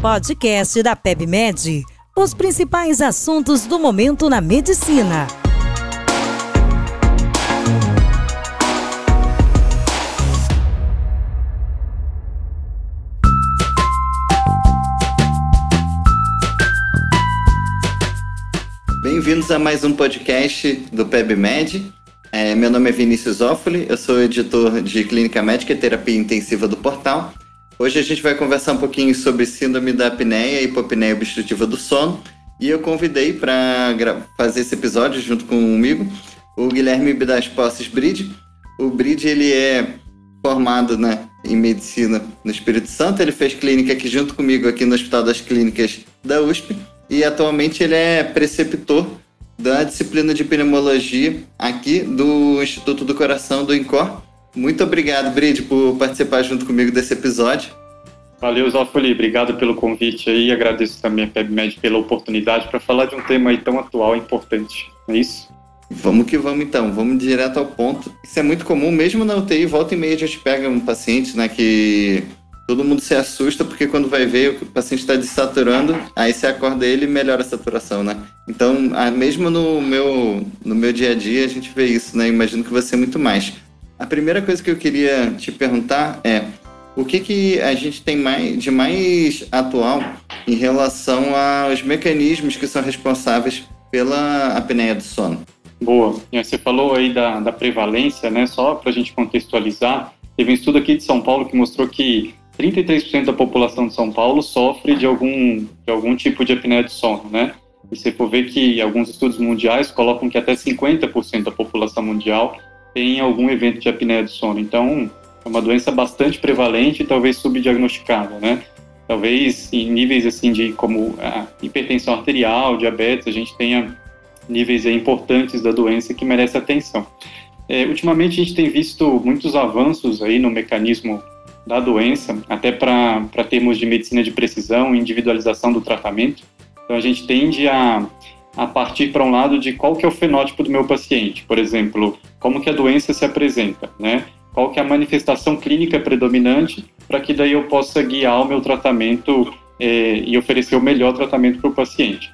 Podcast da PebMed. Os principais assuntos do momento na medicina. Bem-vindos a mais um podcast do PebMed. É, meu nome é Vinícius Offoli, eu sou editor de Clínica Médica e Terapia Intensiva do portal. Hoje a gente vai conversar um pouquinho sobre síndrome da apneia e hipopneia obstrutiva do sono. E eu convidei para fazer esse episódio junto comigo o Guilherme das Posses Bride. O Bride ele é formado né, em medicina no Espírito Santo. Ele fez clínica aqui junto comigo aqui no Hospital das Clínicas da USP e atualmente ele é preceptor da disciplina de pneumologia aqui do Instituto do Coração do INCOR. Muito obrigado, Bride, por participar junto comigo desse episódio. Valeu, Zófoli. Obrigado pelo convite aí. Agradeço também a PebMed pela oportunidade para falar de um tema aí tão atual e importante. É isso? Vamos que vamos então, vamos direto ao ponto. Isso é muito comum, mesmo na UTI, volta e meia a gente pega um paciente né, que todo mundo se assusta porque quando vai ver o paciente está desaturando, aí você acorda ele e melhora a saturação, né? Então, mesmo no meu, no meu dia a dia a gente vê isso, né? Imagino que você muito mais. A primeira coisa que eu queria te perguntar é o que, que a gente tem mais, de mais atual em relação aos mecanismos que são responsáveis pela apneia do sono? Boa. Você falou aí da, da prevalência, né? Só para a gente contextualizar, teve um estudo aqui de São Paulo que mostrou que 33% da população de São Paulo sofre de algum, de algum tipo de apneia do sono, né? E se for ver que alguns estudos mundiais colocam que até 50% da população mundial tem algum evento de apneia do sono. Então, é uma doença bastante prevalente e talvez subdiagnosticada, né? Talvez em níveis assim de como hipertensão arterial, diabetes, a gente tenha níveis importantes da doença que merece atenção. É, ultimamente a gente tem visto muitos avanços aí no mecanismo da doença, até para termos de medicina de precisão e individualização do tratamento. Então a gente tende a, a partir para um lado de qual que é o fenótipo do meu paciente, por exemplo, como que a doença se apresenta, né? Qual que é a manifestação clínica predominante para que daí eu possa guiar o meu tratamento é, e oferecer o melhor tratamento para o paciente.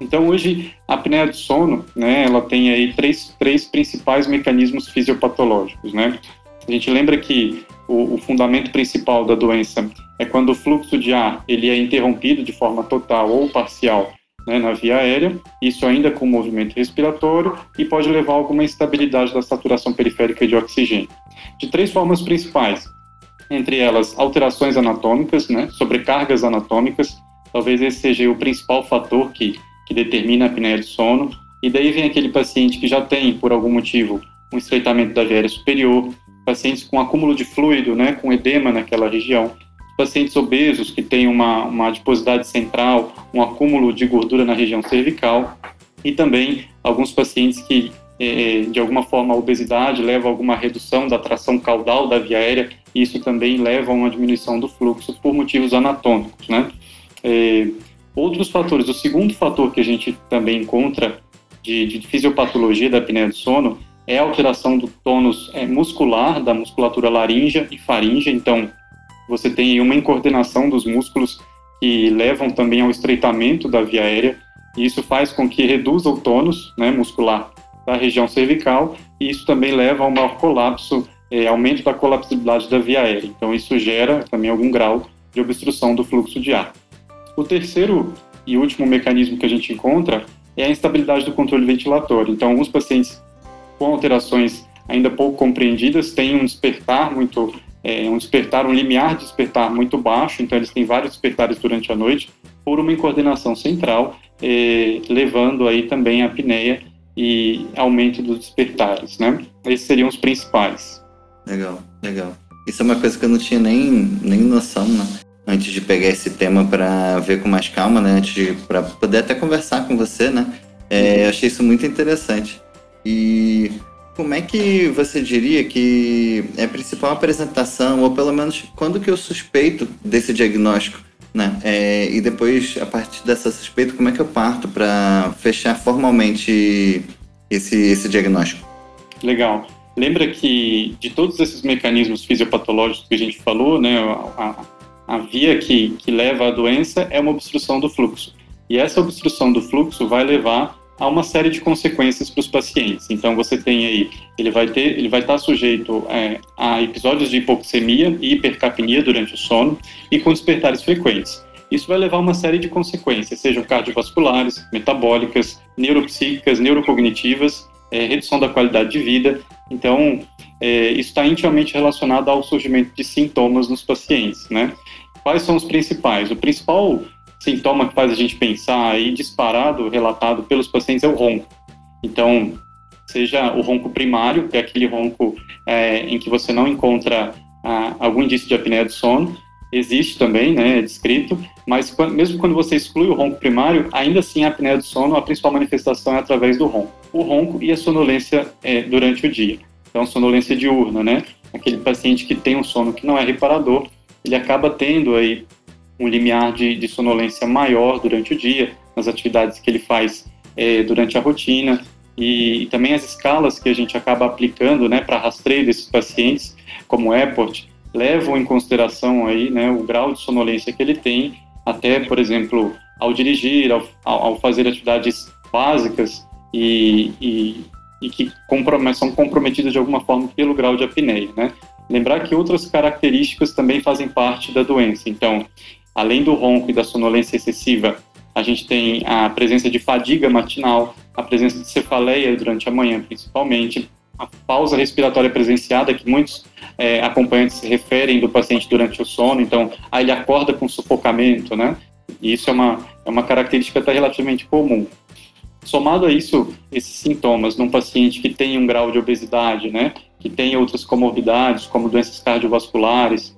Então, hoje, a apneia do sono, né, ela tem aí três, três principais mecanismos fisiopatológicos, né? A gente lembra que o, o, fundamento principal da doença é quando o fluxo de ar ele é interrompido de forma total ou parcial né, na via aérea, isso ainda com movimento respiratório e pode levar a alguma instabilidade da saturação periférica de oxigênio. De três formas principais, entre elas alterações anatômicas, né, sobrecargas anatômicas, talvez esse seja o principal fator que, que determina a apneia do sono, e daí vem aquele paciente que já tem, por algum motivo, um estreitamento da via aérea superior, pacientes com acúmulo de fluido, né, com edema naquela região, pacientes obesos que têm uma, uma adiposidade central, um acúmulo de gordura na região cervical, e também alguns pacientes que, eh, de alguma forma, a obesidade leva a alguma redução da tração caudal da via aérea, e isso também leva a uma diminuição do fluxo por motivos anatômicos, né? Eh, outros fatores, o segundo fator que a gente também encontra de, de fisiopatologia da apneia do sono é a alteração do tônus é, muscular, da musculatura laríngea e faríngea. Então, você tem uma incoordenação dos músculos que levam também ao estreitamento da via aérea, e isso faz com que reduza o tônus né, muscular da região cervical, e isso também leva ao maior colapso, é, aumento da colapsibilidade da via aérea. Então, isso gera também algum grau de obstrução do fluxo de ar. O terceiro e último mecanismo que a gente encontra é a instabilidade do controle ventilatório. Então, alguns pacientes com alterações ainda pouco compreendidas têm um despertar muito, é, um despertar, um limiar de despertar muito baixo, então eles têm vários despertares durante a noite, por uma incoordenação central, é, levando aí também a apneia e aumento dos despertares, né? Esses seriam os principais. Legal, legal. Isso é uma coisa que eu não tinha nem, nem noção, né? Antes de pegar esse tema para ver com mais calma, né? Antes para poder até conversar com você, né? É, eu achei isso muito interessante. E como é que você diria que é a principal apresentação, ou pelo menos quando que eu suspeito desse diagnóstico? Né? É, e depois, a partir dessa suspeita, como é que eu parto para fechar formalmente esse, esse diagnóstico? Legal. Lembra que de todos esses mecanismos fisiopatológicos que a gente falou, né, a, a via que, que leva à doença é uma obstrução do fluxo. E essa obstrução do fluxo vai levar a uma série de consequências para os pacientes. Então você tem aí, ele vai ter, ele vai estar sujeito é, a episódios de hipoxemia e hipercapnia durante o sono e com despertares frequentes. Isso vai levar a uma série de consequências, sejam cardiovasculares, metabólicas, neuropsíquicas, neurocognitivas, é, redução da qualidade de vida. Então, é, isso está intimamente relacionado ao surgimento de sintomas nos pacientes, né? Quais são os principais? O principal sintoma que faz a gente pensar aí disparado, relatado pelos pacientes, é o ronco. Então, seja o ronco primário, que é aquele ronco é, em que você não encontra ah, algum indício de apneia do sono, existe também, né, é descrito, mas quando, mesmo quando você exclui o ronco primário, ainda assim a apneia do sono, a principal manifestação é através do ronco. O ronco e a sonolência é, durante o dia. Então, sonolência diurna, né? Aquele paciente que tem um sono que não é reparador, ele acaba tendo aí um limiar de, de sonolência maior durante o dia, nas atividades que ele faz é, durante a rotina, e, e, também as escalas que a gente acaba aplicando né, para rastreio desses pacientes, como o EPORT, levam em consideração aí, né, o grau de sonolência que ele tem, até, por exemplo, ao dirigir, ao, ao fazer atividades básicas e, e, e que comprom são comprometidas de alguma forma pelo grau de apneia. Né? Lembrar que outras características também fazem parte da doença. Então, além do ronco e da sonolência excessiva, a gente tem a presença de fadiga matinal, a presença de cefaleia durante a manhã, principalmente, a pausa respiratória presenciada, que muitos é, acompanhantes se referem do paciente durante o sono, então, aí ele acorda com sufocamento, né? E isso é uma, é uma característica até relativamente comum. Somado a isso, esses sintomas num paciente que tem um grau de obesidade, né? Que tem outras comorbidades, como doenças cardiovasculares,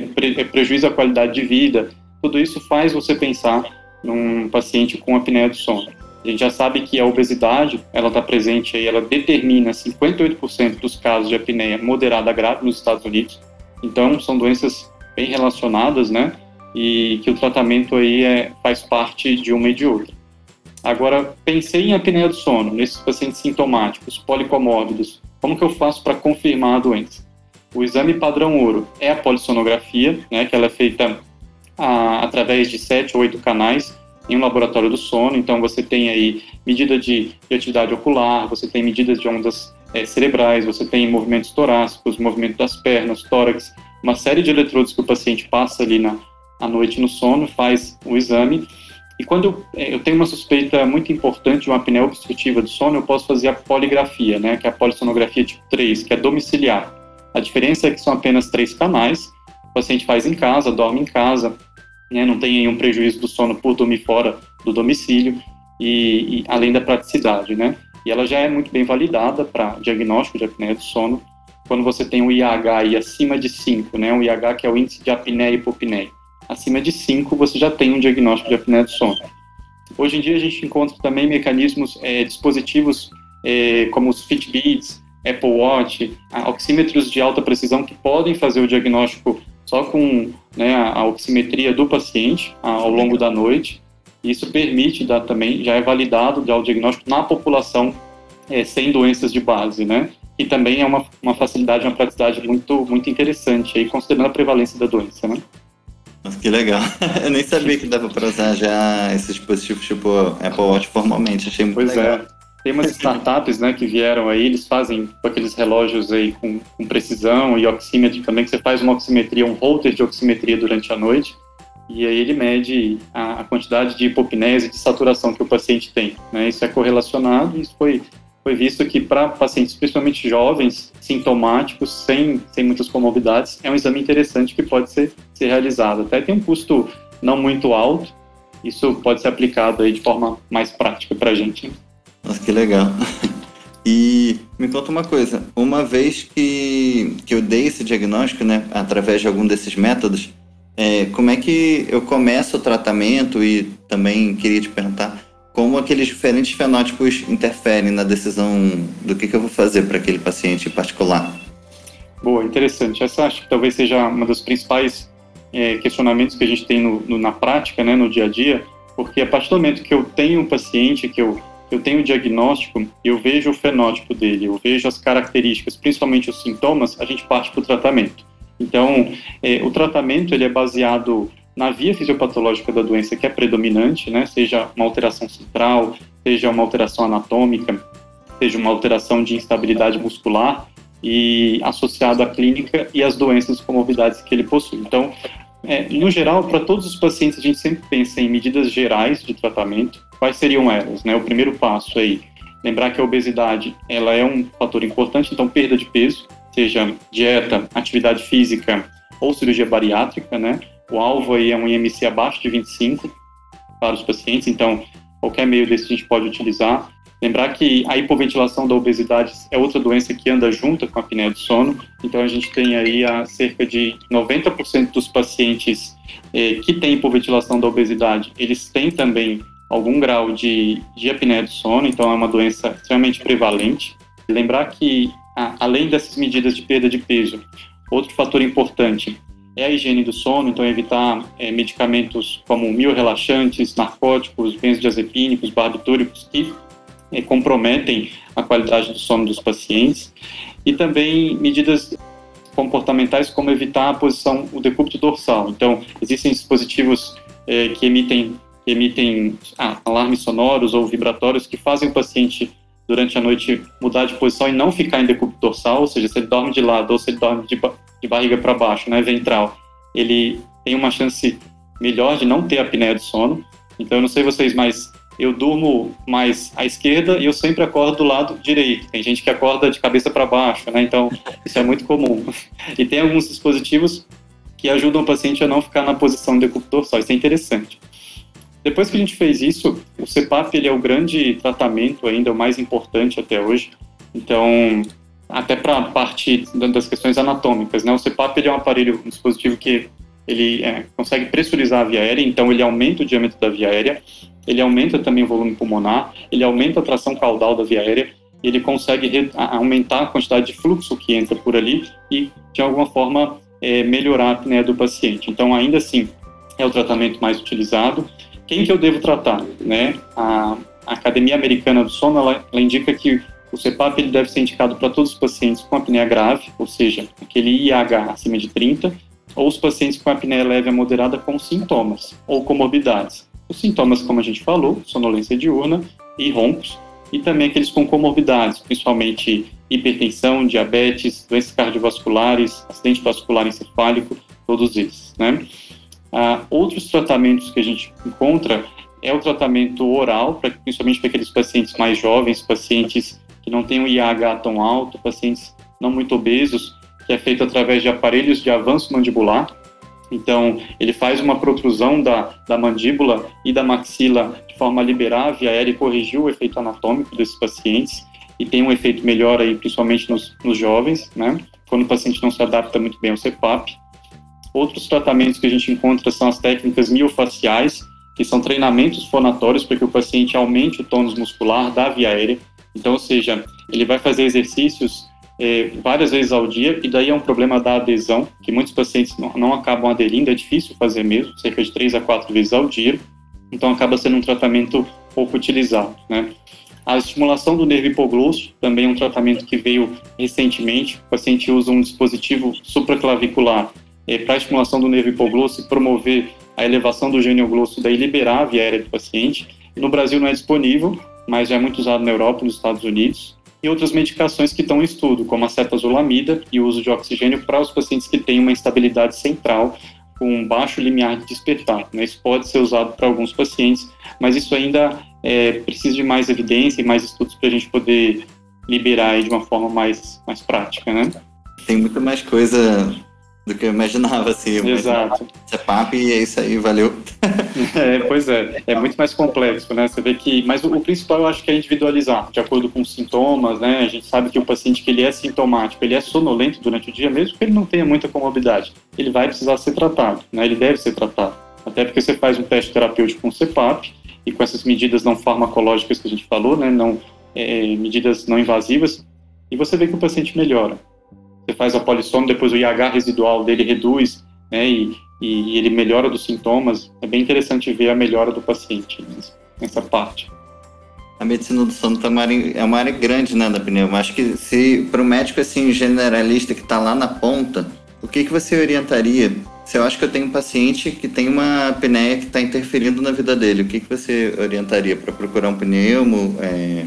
pre prejuízo à qualidade de vida, tudo isso faz você pensar num paciente com apneia do sono. A gente já sabe que a obesidade, ela está presente aí, ela determina 58% dos casos de apneia moderada grave nos Estados Unidos. Então, são doenças bem relacionadas, né? E que o tratamento aí é, faz parte de uma e de outra. Agora, pensei em apneia do sono, nesses pacientes sintomáticos, policomórbidos, como que eu faço para confirmar a doença? O exame padrão ouro é a polissonografia, né, que ela é feita a, através de sete ou oito canais em um laboratório do sono. Então, você tem aí medida de, de atividade ocular, você tem medidas de ondas é, cerebrais, você tem movimentos torácicos, movimento das pernas, tórax, uma série de eletrodos que o paciente passa ali na, à noite no sono, faz o exame. E quando eu, é, eu tenho uma suspeita muito importante de uma apneia obstrutiva do sono, eu posso fazer a poligrafia, né, que é a polissonografia tipo 3, que é domiciliar. A diferença é que são apenas três canais, o paciente faz em casa, dorme em casa, né, não tem nenhum prejuízo do sono por dormir fora do domicílio, e, e, além da praticidade, né? E ela já é muito bem validada para diagnóstico de apneia do sono, quando você tem um IH acima de 5, né? Um IH que é o índice de apneia e hipopneia. Acima de 5, você já tem um diagnóstico de apneia do sono. Hoje em dia a gente encontra também mecanismos, é, dispositivos é, como os Fitbits, Apple Watch, oxímetros de alta precisão que podem fazer o diagnóstico só com né, a oximetria do paciente ao longo da noite. Isso permite dar também, já é validado já o diagnóstico na população é, sem doenças de base, né? E também é uma, uma facilidade, uma praticidade muito, muito interessante, aí, considerando a prevalência da doença, né? Nossa, que legal. Eu nem sabia que dava para usar já esses dispositivos tipo Apple Watch formalmente. Achei muito pois legal. Pois é. Tem umas startups, né, que vieram aí, eles fazem aqueles relógios aí com, com precisão e oxímetro também, que você faz uma oximetria, um holter de oximetria durante a noite, e aí ele mede a, a quantidade de hipopnese e de saturação que o paciente tem, né, isso é correlacionado e isso foi, foi visto que para pacientes, principalmente jovens, sintomáticos, sem, sem muitas comorbidades, é um exame interessante que pode ser, ser realizado. Até tem um custo não muito alto, isso pode ser aplicado aí de forma mais prática para a gente. Nossa, que legal. E me conta uma coisa, uma vez que, que eu dei esse diagnóstico, né, através de algum desses métodos, é, como é que eu começo o tratamento e também queria te perguntar como aqueles diferentes fenótipos interferem na decisão do que, que eu vou fazer para aquele paciente particular? Boa, interessante. Essa acho que talvez seja uma dos principais é, questionamentos que a gente tem no, no, na prática, né, no dia a dia, porque a partir do momento que eu tenho um paciente que eu eu tenho o diagnóstico, eu vejo o fenótipo dele, eu vejo as características, principalmente os sintomas, a gente parte para o tratamento. Então, é, o tratamento ele é baseado na via fisiopatológica da doença que é predominante, né, seja uma alteração central, seja uma alteração anatômica, seja uma alteração de instabilidade muscular e associado à clínica e às doenças comorbidades que ele possui. Então, é, no geral, para todos os pacientes, a gente sempre pensa em medidas gerais de tratamento. Quais seriam elas? Né? O primeiro passo aí, lembrar que a obesidade ela é um fator importante, então perda de peso, seja dieta, atividade física ou cirurgia bariátrica, né? O alvo aí é um IMC abaixo de 25 para os pacientes, então qualquer meio desse a gente pode utilizar. Lembrar que a hipoventilação da obesidade é outra doença que anda junto com a apneia do sono, então a gente tem aí a cerca de 90% dos pacientes eh, que têm hipoventilação da obesidade, eles têm também algum grau de, de apneia do sono, então é uma doença extremamente prevalente. Lembrar que, além dessas medidas de perda de peso, outro fator importante é a higiene do sono, então evitar é, medicamentos como mio-relaxantes, narcóticos, benzodiazepínicos, barbitúricos, que é, comprometem a qualidade do sono dos pacientes e também medidas comportamentais como evitar a posição, o decúbito dorsal. Então, existem dispositivos é, que emitem, emitem ah, alarmes sonoros ou vibratórios que fazem o paciente durante a noite mudar de posição e não ficar em decúbito dorsal, ou seja, se ele dorme de lado ou se ele dorme de, de barriga para baixo, né, ventral, ele tem uma chance melhor de não ter apneia do sono. Então, eu não sei vocês, mas eu durmo mais à esquerda e eu sempre acordo do lado direito. Tem gente que acorda de cabeça para baixo, né? Então, isso é muito comum. E tem alguns dispositivos que ajudam o paciente a não ficar na posição de decúbito dorsal. Isso é interessante. Depois que a gente fez isso, o CPAP ele é o grande tratamento ainda, o mais importante até hoje. Então, até para a parte das questões anatômicas, né? O CPAP ele é um aparelho, um dispositivo que ele é, consegue pressurizar a via aérea, então ele aumenta o diâmetro da via aérea ele aumenta também o volume pulmonar, ele aumenta a tração caudal da via aérea, ele consegue aumentar a quantidade de fluxo que entra por ali e, de alguma forma, é, melhorar a apneia do paciente. Então, ainda assim, é o tratamento mais utilizado. Quem que eu devo tratar? Né? A, Academia Americana do Sono, ela, ela indica que o CPAP ele deve ser indicado para todos os pacientes com apneia grave, ou seja, aquele IH acima de 30, ou os pacientes com apneia leve a moderada com sintomas ou comorbidades. Os sintomas, como a gente falou, sonolência diurna e roncos, e também aqueles com comorbidades, principalmente hipertensão, diabetes, doenças cardiovasculares, acidente vascular encefálico, todos esses, né? Ah, outros tratamentos que a gente encontra é o tratamento oral, pra, principalmente para aqueles pacientes mais jovens, pacientes que não têm o IAH tão alto, pacientes não muito obesos, que é feito através de aparelhos de avanço mandibular, então, ele faz uma protrusão da, da mandíbula e da maxila de forma a liberar via aérea e corrigir o efeito anatômico desses pacientes. E tem um efeito melhor aí, principalmente nos, nos jovens, né? Quando o paciente não se adapta muito bem ao CPAP. Outros tratamentos que a gente encontra são as técnicas miofaciais, que são treinamentos fonatórios para que o paciente aumente o tônus muscular da via aérea. Então, ou seja, ele vai fazer exercícios é, várias vezes ao dia, e daí é um problema da adesão, que muitos pacientes não, não acabam aderindo, é difícil fazer mesmo, cerca de três a quatro vezes ao dia, então acaba sendo um tratamento pouco utilizado, né? A estimulação do nervo hipoglosso também é um tratamento que veio recentemente. O paciente usa um dispositivo supraclavicular é, para estimulação do nervo hipoglosso e promover a elevação do genioglosso, daí liberar a via aérea do paciente. No Brasil não é disponível, mas já é muito usado na Europa nos Estados Unidos e outras medicações que estão em estudo, como a cetazolamida e o uso de oxigênio para os pacientes que têm uma instabilidade central com baixo limiar de despertar. Né? Isso pode ser usado para alguns pacientes, mas isso ainda é, precisa de mais evidência e mais estudos para a gente poder liberar de uma forma mais, mais prática, né? Tem muito mais coisa do que eu imaginava, assim. Eu Exato. É papo e é isso aí, valeu. é, pois é, é muito mais complexo, né? Você vê que, mas o, o, principal eu acho que é individualizar, de acordo com os sintomas, né? A gente sabe que o paciente que ele é sintomático, ele é sonolento durante o dia, mesmo que ele não tenha muita comorbidade, ele vai precisar ser tratado, né? Ele deve ser tratado. Até porque você faz um teste terapêutico com CPAP e com essas medidas não farmacológicas que a gente falou, né? Não, é, medidas não invasivas, e você vê que o paciente melhora você faz a polissoma, depois o IH residual dele reduz, né, e, e ele melhora dos sintomas. É bem interessante ver a melhora do paciente nessa parte. A medicina do sono tá é uma área grande, né, da pneu. Acho que se para o médico assim generalista que está lá na ponta, que, que você orientaria se eu acho que eu tenho um paciente que tem uma apneia que está interferindo na vida dele? O que, que você orientaria para procurar um pneumo? É...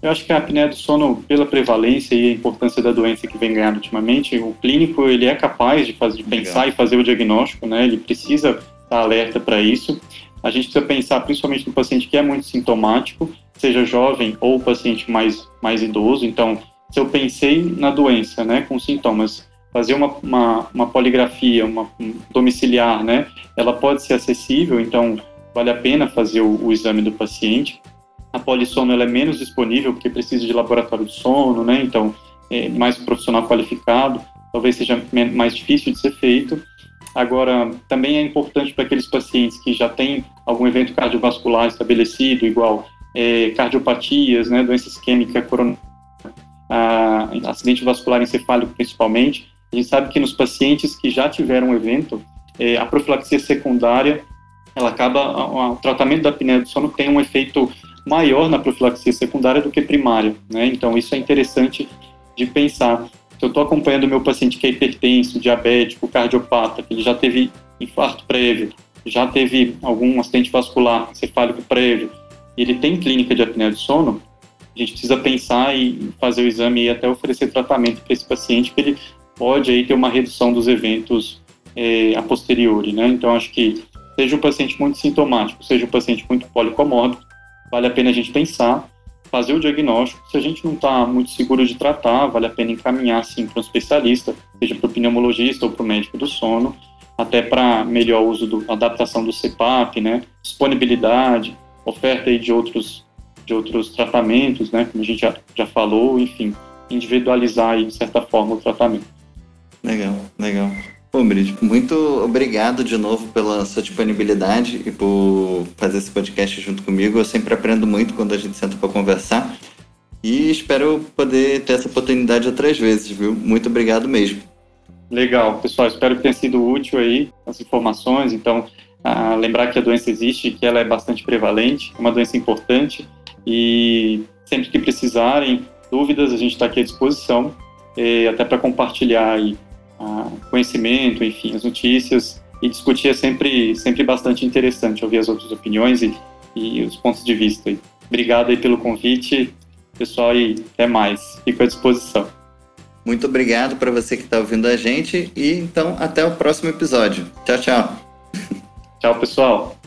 Eu acho que a apneia do sono, pela prevalência e a importância da doença que vem ganhando ultimamente, o clínico ele é capaz de, fazer, de pensar e fazer o diagnóstico, né? Ele precisa estar alerta para isso. A gente precisa pensar principalmente no paciente que é muito sintomático, seja jovem ou paciente mais, mais idoso. Então, se eu pensei na doença, né, com sintomas, fazer uma, uma, uma poligrafia, uma um domiciliar, né, ela pode ser acessível, então vale a pena fazer o, o exame do paciente. Polissono ela é menos disponível porque precisa de laboratório de sono, né, então é mais profissional qualificado, talvez seja mais difícil de ser feito. Agora, também é importante para aqueles pacientes que já têm algum evento cardiovascular estabelecido, igual é, cardiopatias, né, doença isquêmica coronária, acidente vascular encefálico principalmente, a gente sabe que nos pacientes que já tiveram um evento, é, a profilaxia secundária, ela acaba, o tratamento da apneia do sono tem um efeito maior na profilaxia secundária do que primária, né? Então isso é interessante de pensar. Se eu estou acompanhando meu paciente que é hipertenso, diabético, cardiopata, que ele já teve infarto prévio, já teve algum acidente vascular encefálico prévio, e ele tem clínica de apneia do sono, a gente precisa pensar e fazer o exame e até oferecer tratamento para esse paciente, que ele pode aí ter uma redução dos eventos é, a posteriori, né? Então, acho que seja um paciente muito sintomático, seja um paciente muito policomórbido, vale a pena a gente pensar, fazer o diagnóstico. Se a gente não está muito seguro de tratar, vale a pena encaminhar, sim, para um especialista, seja para o pneumologista ou para o médico do sono, até para melhor uso da adaptação do CPAP, né? Disponibilidade, oferta aí de outros, de outros tratamentos, né? Como a gente já, já falou, enfim, individualizar aí, de certa forma, o tratamento. Legal, legal. Pô, Brid, muito obrigado de novo pela sua disponibilidade e por fazer esse podcast junto comigo. Eu sempre aprendo muito quando a gente senta para conversar. E espero poder ter essa oportunidade outras vezes, viu? Muito obrigado mesmo. Legal, pessoal. Espero que tenha sido útil aí as informações. Então, ah, lembrar que a doença existe, que ela é bastante prevalente, é uma doença importante. E sempre que precisarem, dúvidas, a gente está aqui à disposição, até para compartilhar aí conhecimento, enfim, as notícias e discutir é sempre, sempre bastante interessante ouvir as outras opiniões e, e os pontos de vista. Obrigado aí pelo convite, pessoal, e até mais. Fico à disposição. Muito obrigado para você que está ouvindo a gente e então até o próximo episódio. Tchau, tchau. Tchau, pessoal.